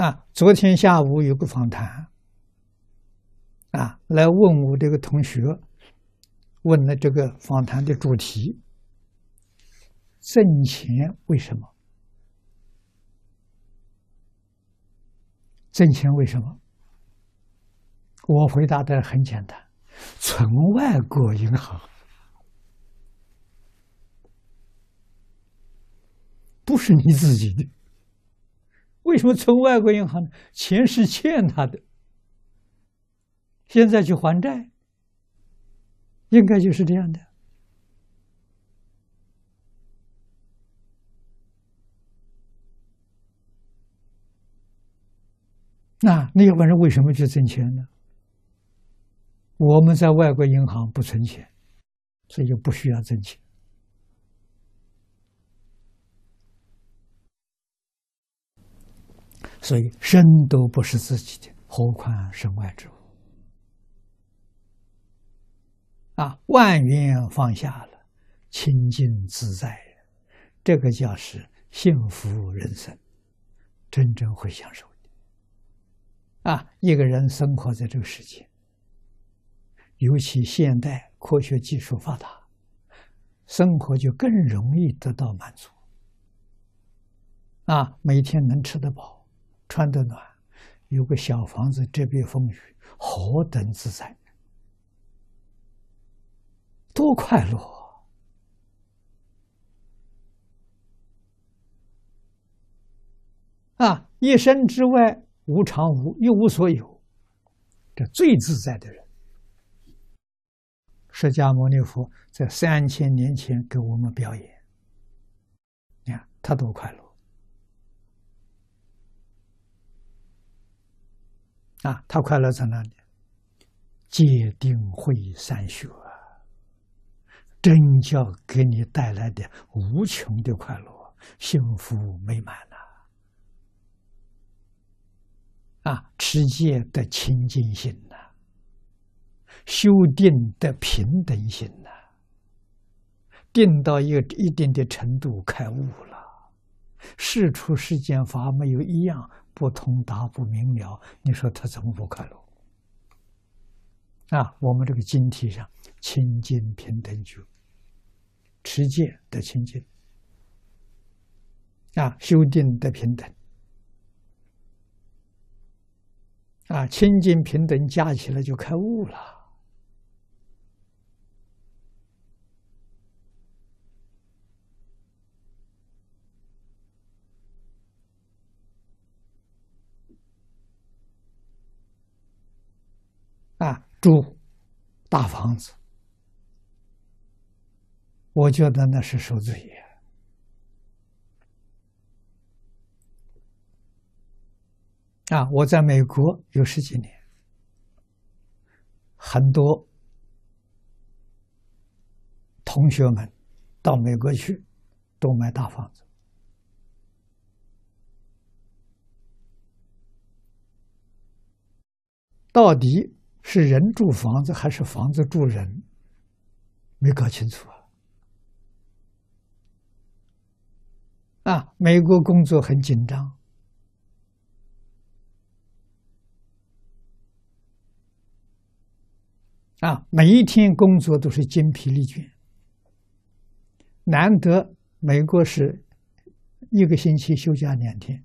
啊，昨天下午有个访谈，啊，来问我这个同学，问了这个访谈的主题：挣钱为什么？挣钱为什么？我回答的很简单：存外国银行，不是你自己的。为什么存外国银行呢？钱是欠他的，现在去还债，应该就是这样的。那那要不然为什么去挣钱呢？我们在外国银行不存钱，所以就不需要挣钱。所以身都不是自己的，何况身外之物？啊，万缘放下了，清净自在，这个叫是幸福人生，真正会享受的。啊，一个人生活在这个世界，尤其现代科学技术发达，生活就更容易得到满足。啊，每天能吃得饱。穿得暖，有个小房子遮避风雨，何等自在，多快乐啊！一生之外无常无，一无所有，这最自在的人。释迦牟尼佛在三千年前给我们表演，你看他多快乐。啊，他快乐在哪里？戒定慧三学，真教给你带来的无穷的快乐、幸福美满呐！啊，持戒的清净心呐，修定的平等心呐，定到一个一定的程度，开悟了，事出世间法没有一样。不通达不明了，你说他怎么不快乐？啊，我们这个经题上清净平等觉，持戒的清净，啊，修定的平等，啊，清净平等加起来就开悟了。啊，住大房子，我觉得那是受罪业。啊，我在美国有十几年，很多同学们到美国去，都买大房子，到底。是人住房子还是房子住人？没搞清楚啊！啊，美国工作很紧张啊，每一天工作都是精疲力尽。难得美国是一个星期休假两天，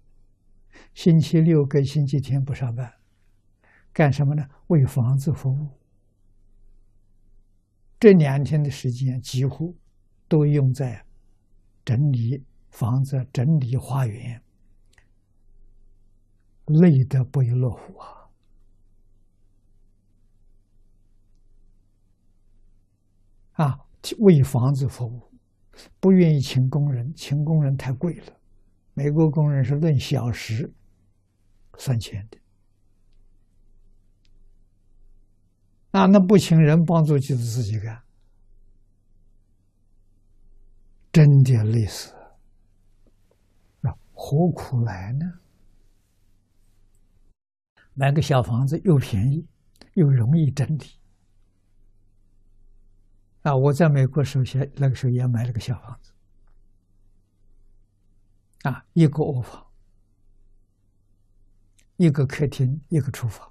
星期六跟星期天不上班。干什么呢？为房子服务。这两天的时间几乎都用在整理房子、整理花园，累得不亦乐乎啊！啊，为房子服务，不愿意请工人，请工人太贵了。美国工人是论小时算钱的。啊，那不请人帮助就是自己干，真的累死，啊，何苦来呢？买个小房子又便宜，又容易整理。啊，我在美国首，先那个时候也买了个小房子，啊，一个卧房，一个客厅，一个厨房，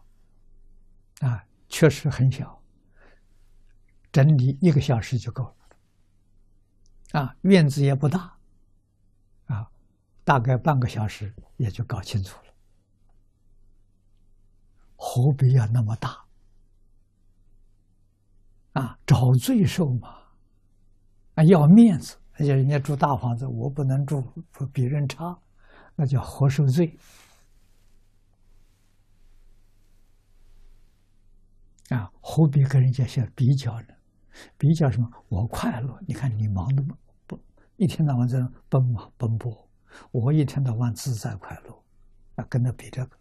啊，确实很小，整理一个小时就够了。啊，院子也不大，啊，大概半个小时也就搞清楚了。何必要那么大？啊，找罪受嘛！啊，要面子，而且人家住大房子，我不能住比人差，那叫活受罪。啊，何必跟人家去比较呢？比较什么？我快乐，你看你忙的不一天到晚在奔忙奔波，我一天到晚自在快乐，啊，跟他比这个。